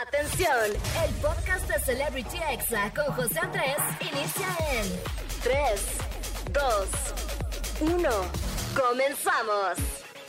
Atención, el podcast de Celebrity Exa con José Andrés inicia en 3, 2, 1. Comenzamos.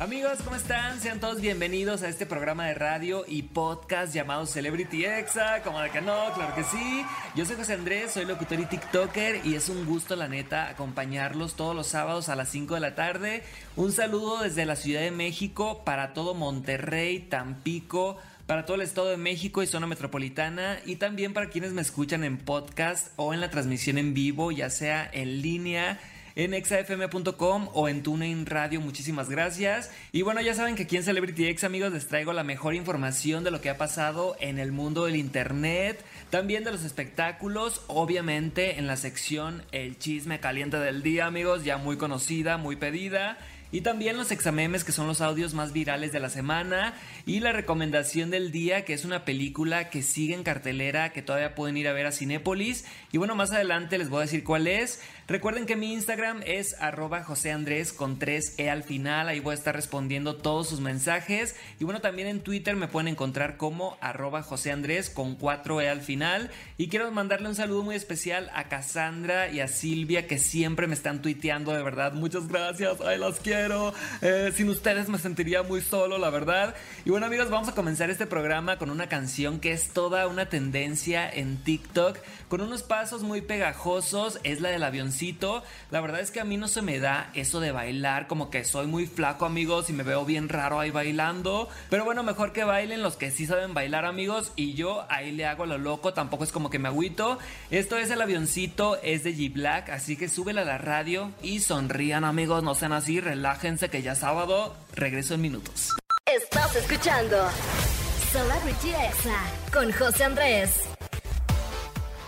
Amigos, ¿cómo están? Sean todos bienvenidos a este programa de radio y podcast llamado Celebrity Exa. Como de que no, claro que sí. Yo soy José Andrés, soy locutor y TikToker y es un gusto, la neta, acompañarlos todos los sábados a las 5 de la tarde. Un saludo desde la Ciudad de México para todo Monterrey, Tampico para todo el Estado de México y zona metropolitana y también para quienes me escuchan en podcast o en la transmisión en vivo, ya sea en línea en exafm.com o en TuneIn Radio. Muchísimas gracias. Y bueno, ya saben que aquí en Celebrity X, amigos, les traigo la mejor información de lo que ha pasado en el mundo del Internet, también de los espectáculos, obviamente en la sección El chisme caliente del día, amigos, ya muy conocida, muy pedida. Y también los examemes que son los audios más virales de la semana. Y la recomendación del día que es una película que sigue en cartelera que todavía pueden ir a ver a Cinépolis. Y bueno, más adelante les voy a decir cuál es. Recuerden que mi Instagram es arroba José Andrés con 3E al final. Ahí voy a estar respondiendo todos sus mensajes. Y bueno, también en Twitter me pueden encontrar como arroba José Andrés con 4E al final. Y quiero mandarle un saludo muy especial a Cassandra y a Silvia que siempre me están tuiteando de verdad. Muchas gracias. Ay, las quiero. Eh, sin ustedes me sentiría muy solo, la verdad. Y bueno, amigos, vamos a comenzar este programa con una canción que es toda una tendencia en TikTok, con unos pasos muy pegajosos. Es la del La verdad es que a mí no se me da eso de bailar, como que soy muy flaco, amigos, y me veo bien raro ahí bailando. Pero bueno, mejor que bailen los que sí saben bailar, amigos. Y yo ahí le hago lo loco, tampoco es como que me agüito. Esto es el avioncito, es de G Black, así que súbela a la radio y sonrían, amigos, no sean así, relájense relájense que ya sábado regreso en minutos. Estás escuchando Celebrity Exa con José Andrés.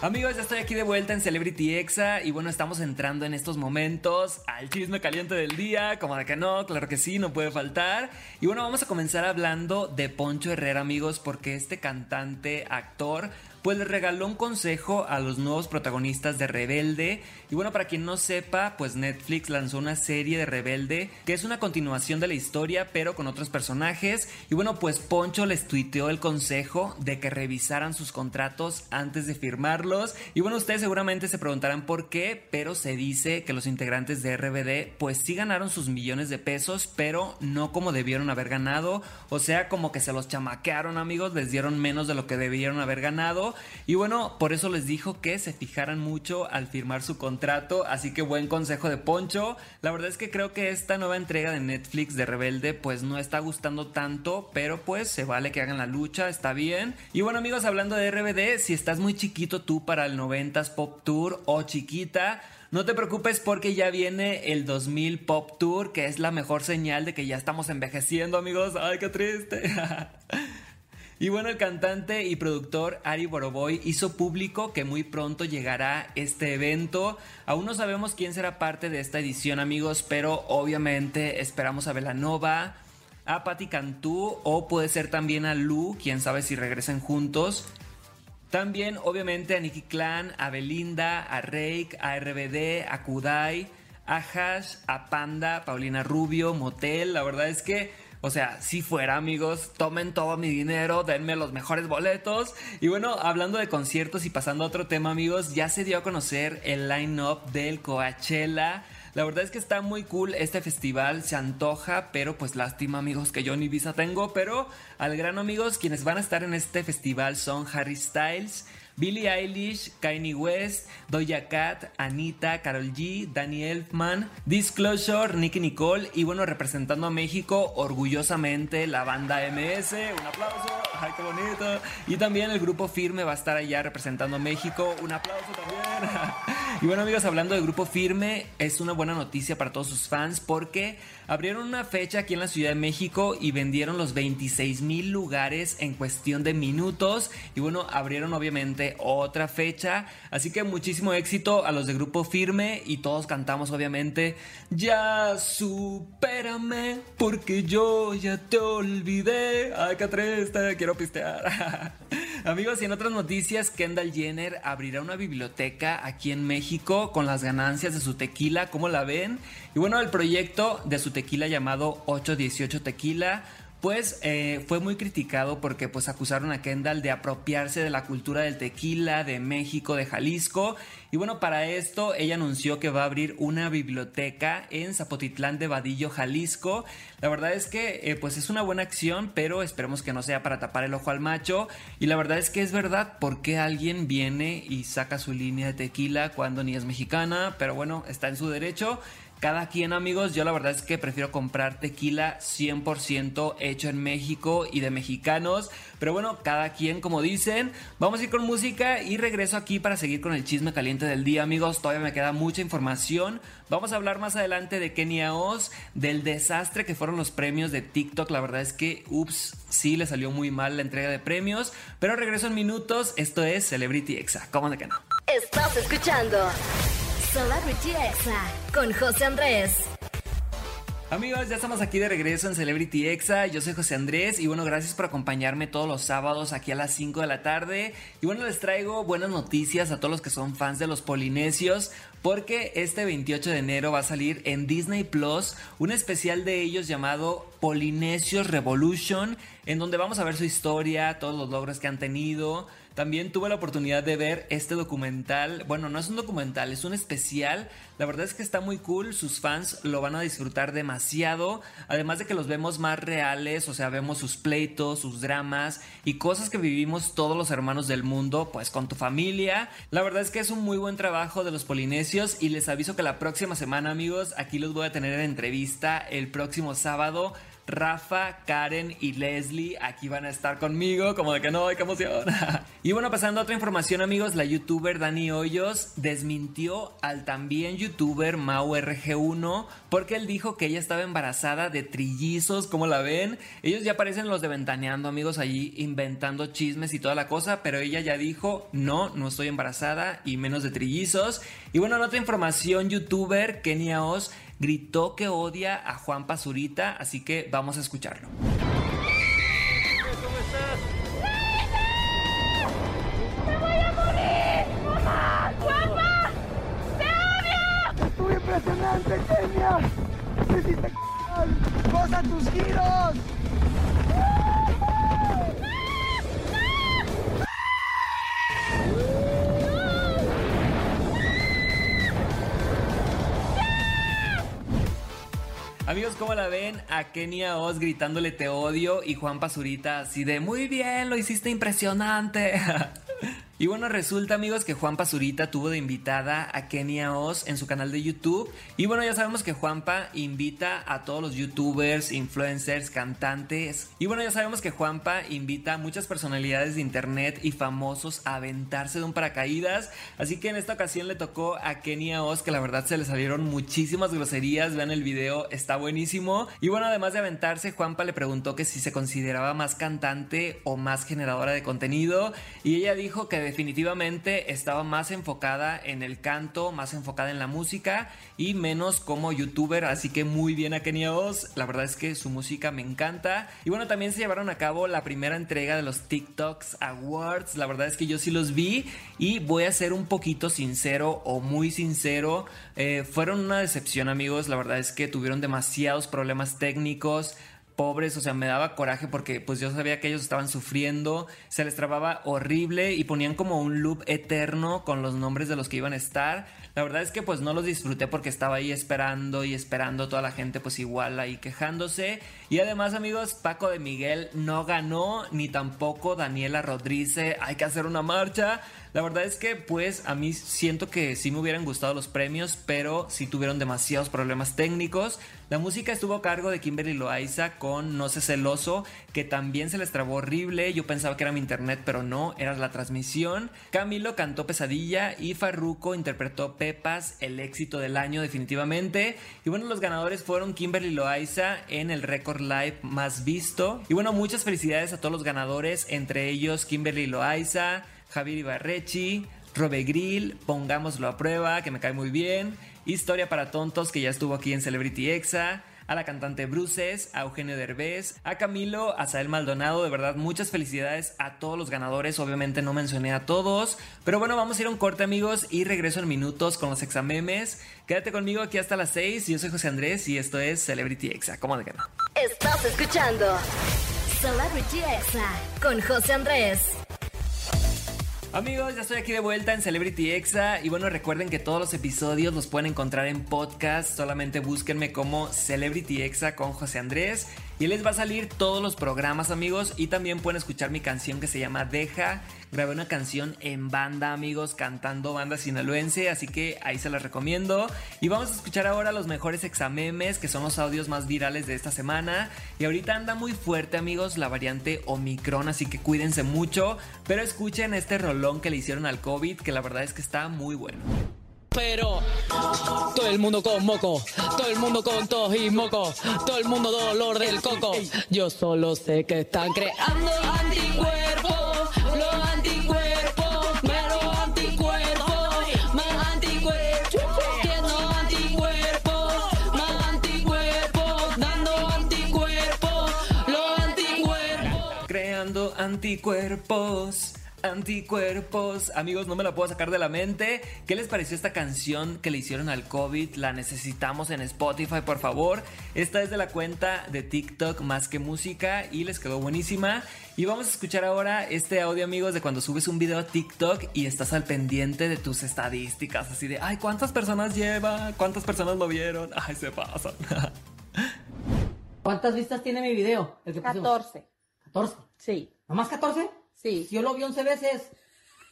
Amigos, ya estoy aquí de vuelta en Celebrity Exa y bueno, estamos entrando en estos momentos al chisme caliente del día, como de que no, claro que sí, no puede faltar. Y bueno, vamos a comenzar hablando de Poncho Herrera, amigos, porque este cantante, actor, pues le regaló un consejo a los nuevos protagonistas de Rebelde. Y bueno, para quien no sepa, pues Netflix lanzó una serie de Rebelde que es una continuación de la historia, pero con otros personajes. Y bueno, pues Poncho les tuiteó el consejo de que revisaran sus contratos antes de firmarlos. Y bueno, ustedes seguramente se preguntarán por qué, pero se dice que los integrantes de RBD pues sí ganaron sus millones de pesos, pero no como debieron haber ganado. O sea, como que se los chamaquearon amigos, les dieron menos de lo que debieron haber ganado. Y bueno, por eso les dijo que se fijaran mucho al firmar su contrato. Así que buen consejo de Poncho. La verdad es que creo que esta nueva entrega de Netflix de Rebelde pues no está gustando tanto, pero pues se vale que hagan la lucha, está bien. Y bueno amigos, hablando de RBD, si estás muy chiquito tú para el 90s Pop Tour o chiquita, no te preocupes porque ya viene el 2000 Pop Tour, que es la mejor señal de que ya estamos envejeciendo amigos. Ay, qué triste. Y bueno, el cantante y productor Ari Boroboy hizo público que muy pronto llegará este evento. Aún no sabemos quién será parte de esta edición, amigos, pero obviamente esperamos a Velanova, a Patti Cantú o puede ser también a Lu, quién sabe si regresen juntos. También, obviamente, a Nicky Clan, a Belinda, a Rake, a RBD, a Kudai, a Hash, a Panda, Paulina Rubio, Motel. La verdad es que o sea, si fuera, amigos, tomen todo mi dinero, denme los mejores boletos. Y bueno, hablando de conciertos y pasando a otro tema, amigos, ya se dio a conocer el line-up del Coachella. La verdad es que está muy cool este festival, se antoja, pero pues lástima amigos que yo ni visa tengo, pero al grano amigos, quienes van a estar en este festival son Harry Styles, Billie Eilish, Kanye West, Doja Cat, Anita, Carol G, Danny Elfman, Disclosure, Nicky Nicole y bueno, representando a México orgullosamente la banda MS. Un aplauso, ay qué bonito. Y también el grupo Firme va a estar allá representando a México. Un aplauso también. y bueno amigos, hablando de grupo Firme, es una buena noticia para todos sus fans porque abrieron una fecha aquí en la Ciudad de México y vendieron los 26 mil lugares en cuestión de minutos. Y bueno, abrieron obviamente otra fecha. Así que muchísimo éxito a los de Grupo Firme y todos cantamos obviamente Ya supérame porque yo ya te olvidé. Ay, qué triste, quiero pistear. Amigos, y en otras noticias, Kendall Jenner abrirá una biblioteca aquí en México con las ganancias de su tequila. ¿Cómo la ven? Y bueno, el proyecto de su tequila llamado 818 Tequila pues fue muy criticado porque pues acusaron a Kendall de apropiarse de la cultura del tequila de México, de Jalisco. Y bueno, para esto ella anunció que va a abrir una biblioteca en Zapotitlán de Vadillo, Jalisco. La verdad es que eh, pues es una buena acción, pero esperemos que no sea para tapar el ojo al macho. Y la verdad es que es verdad, porque alguien viene y saca su línea de tequila cuando ni es mexicana? Pero bueno, está en su derecho. Cada quien amigos, yo la verdad es que prefiero comprar tequila 100% hecho en México y de mexicanos. Pero bueno, cada quien como dicen. Vamos a ir con música y regreso aquí para seguir con el chisme caliente del día amigos. Todavía me queda mucha información. Vamos a hablar más adelante de Kenia Oz, del desastre que fueron los premios de TikTok. La verdad es que, ups, sí le salió muy mal la entrega de premios. Pero regreso en minutos. Esto es Celebrity Exa. ¿Cómo de que no? Estás escuchando Celebrity Exa con José Andrés. Amigos, ya estamos aquí de regreso en Celebrity Exa. Yo soy José Andrés y bueno, gracias por acompañarme todos los sábados aquí a las 5 de la tarde. Y bueno, les traigo buenas noticias a todos los que son fans de los polinesios porque este 28 de enero va a salir en Disney Plus un especial de ellos llamado Polinesios Revolution, en donde vamos a ver su historia, todos los logros que han tenido también tuve la oportunidad de ver este documental. Bueno, no es un documental, es un especial. La verdad es que está muy cool. Sus fans lo van a disfrutar demasiado. Además de que los vemos más reales. O sea, vemos sus pleitos, sus dramas y cosas que vivimos todos los hermanos del mundo, pues con tu familia. La verdad es que es un muy buen trabajo de los polinesios. Y les aviso que la próxima semana, amigos, aquí los voy a tener en entrevista el próximo sábado Rafa, Karen y Leslie aquí van a estar conmigo, como de que no, qué emoción. y bueno, pasando a otra información, amigos, la youtuber Dani Hoyos desmintió al también youtuber Mau RG1 porque él dijo que ella estaba embarazada de trillizos, como la ven? Ellos ya parecen los de Ventaneando, amigos, allí inventando chismes y toda la cosa, pero ella ya dijo, no, no estoy embarazada y menos de trillizos. Y bueno, en otra información, youtuber Kenia Oz gritó que odia a Juan Pazurita, así que vamos a escucharlo. ¿Cómo estás? ¡Estuvo impresionante, Kenia! ¡Me hiciste ¡Goza tus giros! Amigos, ¿cómo la ven? A Kenia Oz gritándole te odio y Juan Pazurita así de muy bien, lo hiciste impresionante. Y bueno, resulta amigos que Juan Pazurita tuvo de invitada a Kenia Oz en su canal de YouTube. Y bueno, ya sabemos que Juanpa invita a todos los youtubers, influencers, cantantes. Y bueno, ya sabemos que Juanpa invita a muchas personalidades de internet y famosos a aventarse de un paracaídas. Así que en esta ocasión le tocó a Kenia Oz, que la verdad se le salieron muchísimas groserías. Vean el video, está buenísimo. Y bueno, además de aventarse, Juanpa le preguntó que si se consideraba más cantante o más generadora de contenido. Y ella dijo que definitivamente estaba más enfocada en el canto, más enfocada en la música y menos como youtuber, así que muy bien a Oz, la verdad es que su música me encanta. Y bueno, también se llevaron a cabo la primera entrega de los TikToks Awards, la verdad es que yo sí los vi y voy a ser un poquito sincero o muy sincero, eh, fueron una decepción amigos, la verdad es que tuvieron demasiados problemas técnicos, pobres, o sea, me daba coraje porque pues yo sabía que ellos estaban sufriendo, se les trababa horrible y ponían como un loop eterno con los nombres de los que iban a estar. La verdad es que pues no los disfruté porque estaba ahí esperando y esperando toda la gente pues igual ahí quejándose. Y además amigos, Paco de Miguel no ganó ni tampoco Daniela Rodríguez, hay que hacer una marcha. La verdad es que pues a mí siento que sí me hubieran gustado los premios, pero sí tuvieron demasiados problemas técnicos. La música estuvo a cargo de Kimberly Loaiza con No sé celoso, que también se les trabó horrible. Yo pensaba que era mi internet, pero no, era la transmisión. Camilo cantó Pesadilla y Farruko interpretó Pepas, el éxito del año definitivamente. Y bueno, los ganadores fueron Kimberly Loaiza en el Record Live más visto. Y bueno, muchas felicidades a todos los ganadores, entre ellos Kimberly Loaiza, Javier Ibarrechi, Robe Grill, Pongámoslo a prueba, que me cae muy bien, Historia para Tontos, que ya estuvo aquí en Celebrity Exa, a la cantante Bruces, a Eugenio Derbez, a Camilo, a Sael Maldonado, de verdad muchas felicidades a todos los ganadores, obviamente no mencioné a todos, pero bueno, vamos a ir a un corte amigos y regreso en minutos con los examemes. Quédate conmigo aquí hasta las 6, yo soy José Andrés y esto es Celebrity Exa, ¿cómo de que Estás escuchando Celebrity Exa con José Andrés. Amigos, ya estoy aquí de vuelta en Celebrity Exa y bueno, recuerden que todos los episodios los pueden encontrar en podcast, solamente búsquenme como Celebrity Exa con José Andrés y les va a salir todos los programas amigos y también pueden escuchar mi canción que se llama Deja, grabé una canción en banda amigos cantando banda sinaloense, así que ahí se las recomiendo. Y vamos a escuchar ahora los mejores examemes que son los audios más virales de esta semana. Y ahorita anda muy fuerte amigos la variante Omicron, así que cuídense mucho, pero escuchen este rolón que le hicieron al COVID, que la verdad es que está muy bueno. Pero todo el mundo con moco, todo el mundo con tos y moco, todo el mundo dolor del coco. Yo solo sé que están creando anticuerpos, anticuerpos anticuerpos. Amigos, no me la puedo sacar de la mente. ¿Qué les pareció esta canción que le hicieron al COVID? La necesitamos en Spotify, por favor. Esta es de la cuenta de TikTok más que música y les quedó buenísima. Y vamos a escuchar ahora este audio, amigos, de cuando subes un video a TikTok y estás al pendiente de tus estadísticas. Así de, ay, ¿cuántas personas lleva? ¿Cuántas personas lo vieron? Ay, se pasan. ¿Cuántas vistas tiene mi video? El que pusimos? 14. ¿14? Sí, ¿Nomás 14? sí. Yo lo vi 11 veces.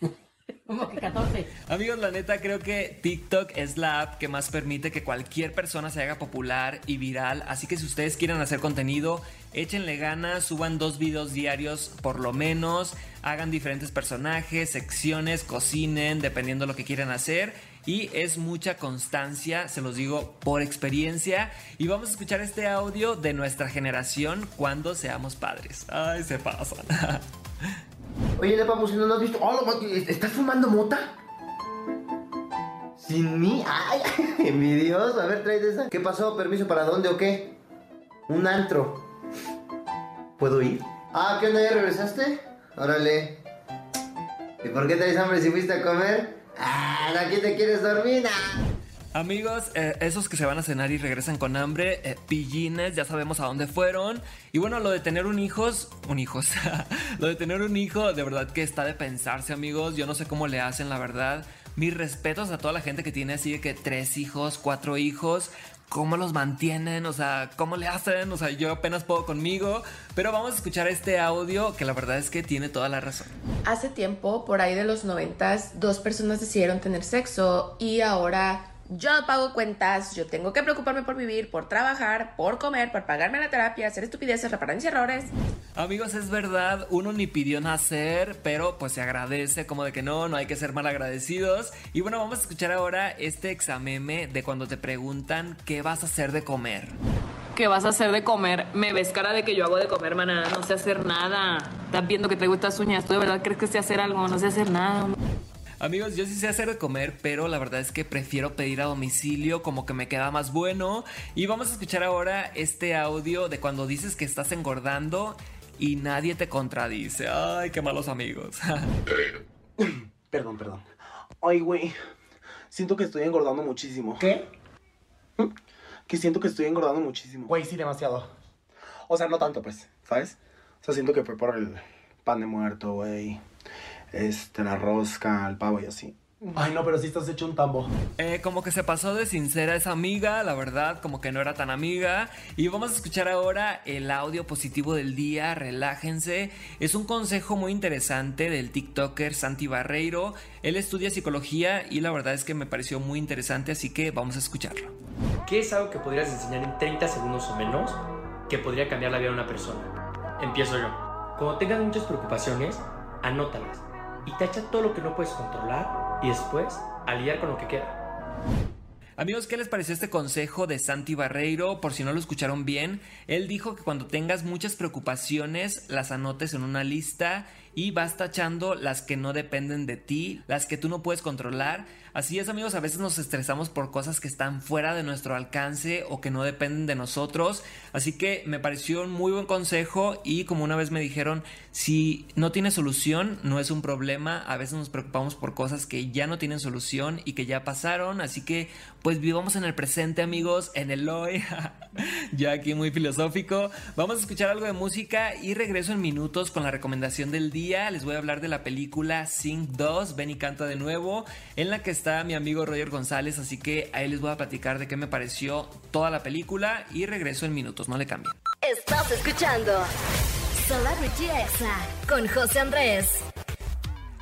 Como que 14. Amigos, la neta creo que TikTok es la app que más permite que cualquier persona se haga popular y viral. Así que si ustedes quieren hacer contenido, échenle ganas, suban dos videos diarios por lo menos, hagan diferentes personajes, secciones, cocinen, dependiendo de lo que quieran hacer. Y es mucha constancia, se los digo por experiencia. Y vamos a escuchar este audio de nuestra generación cuando seamos padres. Ay, se pasan. Oye, Lepa, pues no has visto. Oh, lo ¿Estás fumando mota? ¿Sin mí? ¡Ay! Envidioso. A ver, trae esa. ¿Qué pasó? ¿Permiso para dónde o qué? Un antro. ¿Puedo ir? Ah, ¿qué onda? ¿Ya regresaste? Órale. ¿Y por qué traes hambre si fuiste a comer? Ah, aquí te quieres dormir. Amigos, eh, esos que se van a cenar y regresan con hambre, eh, pillines, ya sabemos a dónde fueron. Y bueno, lo de tener un hijos, un hijos, lo de tener un hijo, de verdad que está de pensarse, amigos. Yo no sé cómo le hacen, la verdad. Mis respetos a toda la gente que tiene así de que tres hijos, cuatro hijos. ¿Cómo los mantienen? O sea, ¿cómo le hacen? O sea, yo apenas puedo conmigo. Pero vamos a escuchar este audio que la verdad es que tiene toda la razón. Hace tiempo, por ahí de los noventas, dos personas decidieron tener sexo y ahora yo pago cuentas, yo tengo que preocuparme por vivir, por trabajar, por comer, por pagarme la terapia, hacer estupideces, reparar mis errores. Amigos, es verdad, uno ni pidió nacer, pero pues se agradece como de que no, no hay que ser mal agradecidos. Y bueno, vamos a escuchar ahora este exameme de cuando te preguntan qué vas a hacer de comer. ¿Qué vas a hacer de comer? Me ves cara de que yo hago de comer, maná. No sé hacer nada. Estás viendo que traigo estas uñas. ¿Tú de verdad crees que sé hacer algo? No sé hacer nada. Amigos, yo sí sé hacer de comer, pero la verdad es que prefiero pedir a domicilio, como que me queda más bueno. Y vamos a escuchar ahora este audio de cuando dices que estás engordando y nadie te contradice. Ay, qué malos amigos. Perdón, perdón. Ay, güey. Siento que estoy engordando muchísimo. ¿Qué? Que siento que estoy engordando muchísimo. Güey, sí, demasiado. O sea, no tanto, pues, ¿sabes? O sea, siento que fue por el pan de muerto, güey. Este, la rosca, el pavo y así. Ay, no, pero sí estás hecho un tambo. Eh, como que se pasó de sincera esa amiga, la verdad, como que no era tan amiga. Y vamos a escuchar ahora el audio positivo del día, relájense. Es un consejo muy interesante del TikToker Santi Barreiro. Él estudia psicología y la verdad es que me pareció muy interesante, así que vamos a escucharlo. ¿Qué es algo que podrías enseñar en 30 segundos o menos que podría cambiar la vida de una persona? Empiezo yo. Cuando tengas muchas preocupaciones, anótalas y tacha todo lo que no puedes controlar y después a con lo que queda. Amigos, ¿qué les pareció este consejo de Santi Barreiro? Por si no lo escucharon bien, él dijo que cuando tengas muchas preocupaciones las anotes en una lista y vas tachando las que no dependen de ti, las que tú no puedes controlar. Así es amigos, a veces nos estresamos por cosas que están fuera de nuestro alcance o que no dependen de nosotros. Así que me pareció un muy buen consejo y como una vez me dijeron, si no tiene solución, no es un problema. A veces nos preocupamos por cosas que ya no tienen solución y que ya pasaron. Así que pues vivamos en el presente amigos, en el hoy. ya aquí muy filosófico. Vamos a escuchar algo de música y regreso en minutos con la recomendación del día. Les voy a hablar de la película Sing 2, Ven y canta de nuevo, en la que está mi amigo Roger González, así que ahí les voy a platicar de qué me pareció toda la película y regreso en minutos, no le cambien. Estás escuchando Celebrity Exa con José Andrés.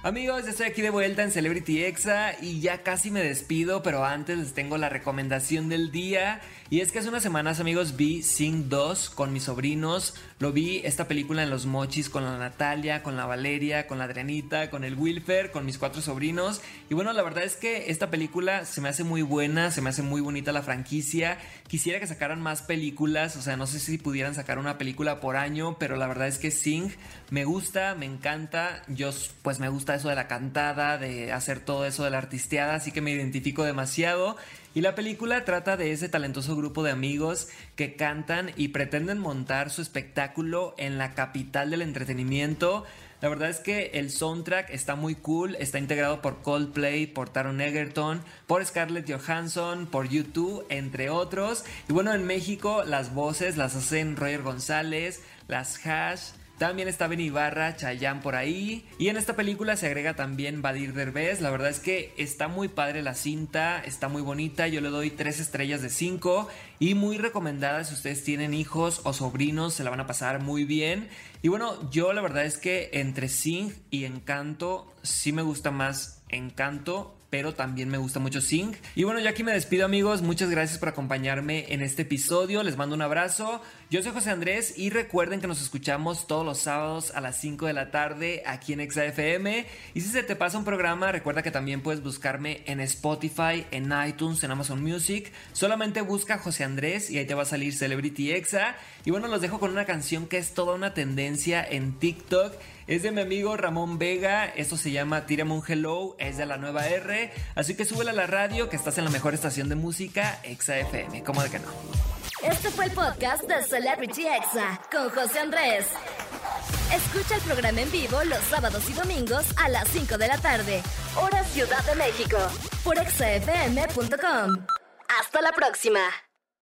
Amigos, estoy aquí de vuelta en Celebrity Exa y ya casi me despido, pero antes les tengo la recomendación del día. Y es que hace unas semanas, amigos, vi Sing 2 con mis sobrinos. Lo vi esta película en los mochis con la Natalia, con la Valeria, con la Adrianita, con el Wilfer, con mis cuatro sobrinos. Y bueno, la verdad es que esta película se me hace muy buena, se me hace muy bonita la franquicia. Quisiera que sacaran más películas, o sea, no sé si pudieran sacar una película por año, pero la verdad es que Sing me gusta, me encanta. Yo pues me gusta eso de la cantada, de hacer todo eso de la artisteada, así que me identifico demasiado. Y la película trata de ese talentoso grupo de amigos que cantan y pretenden montar su espectáculo en la capital del entretenimiento. La verdad es que el soundtrack está muy cool, está integrado por Coldplay, por Taron Egerton, por Scarlett Johansson, por YouTube, entre otros. Y bueno, en México las voces las hacen Roger González, las Hash, también está Ben Ibarra, Chayanne por ahí. Y en esta película se agrega también Badir Derbez. La verdad es que está muy padre la cinta, está muy bonita. Yo le doy 3 estrellas de 5 y muy recomendada si ustedes tienen hijos o sobrinos, se la van a pasar muy bien. Y bueno, yo la verdad es que entre Sing y Encanto sí me gusta más Encanto, pero también me gusta mucho Sing. Y bueno, ya aquí me despido amigos, muchas gracias por acompañarme en este episodio, les mando un abrazo. Yo soy José Andrés y recuerden que nos escuchamos todos los sábados a las 5 de la tarde aquí en ExaFM. Y si se te pasa un programa, recuerda que también puedes buscarme en Spotify, en iTunes, en Amazon Music. Solamente busca José Andrés y ahí te va a salir Celebrity Exa. Y bueno, los dejo con una canción que es toda una tendencia en TikTok. Es de mi amigo Ramón Vega, esto se llama Tírame un Hello, es de la nueva R, así que súbela a la radio que estás en la mejor estación de música, Exa FM, ¿cómo de que no? Este fue el podcast de Celebrity Exa con José Andrés. Escucha el programa en vivo los sábados y domingos a las 5 de la tarde, hora Ciudad de México, por exafm.com. Hasta la próxima.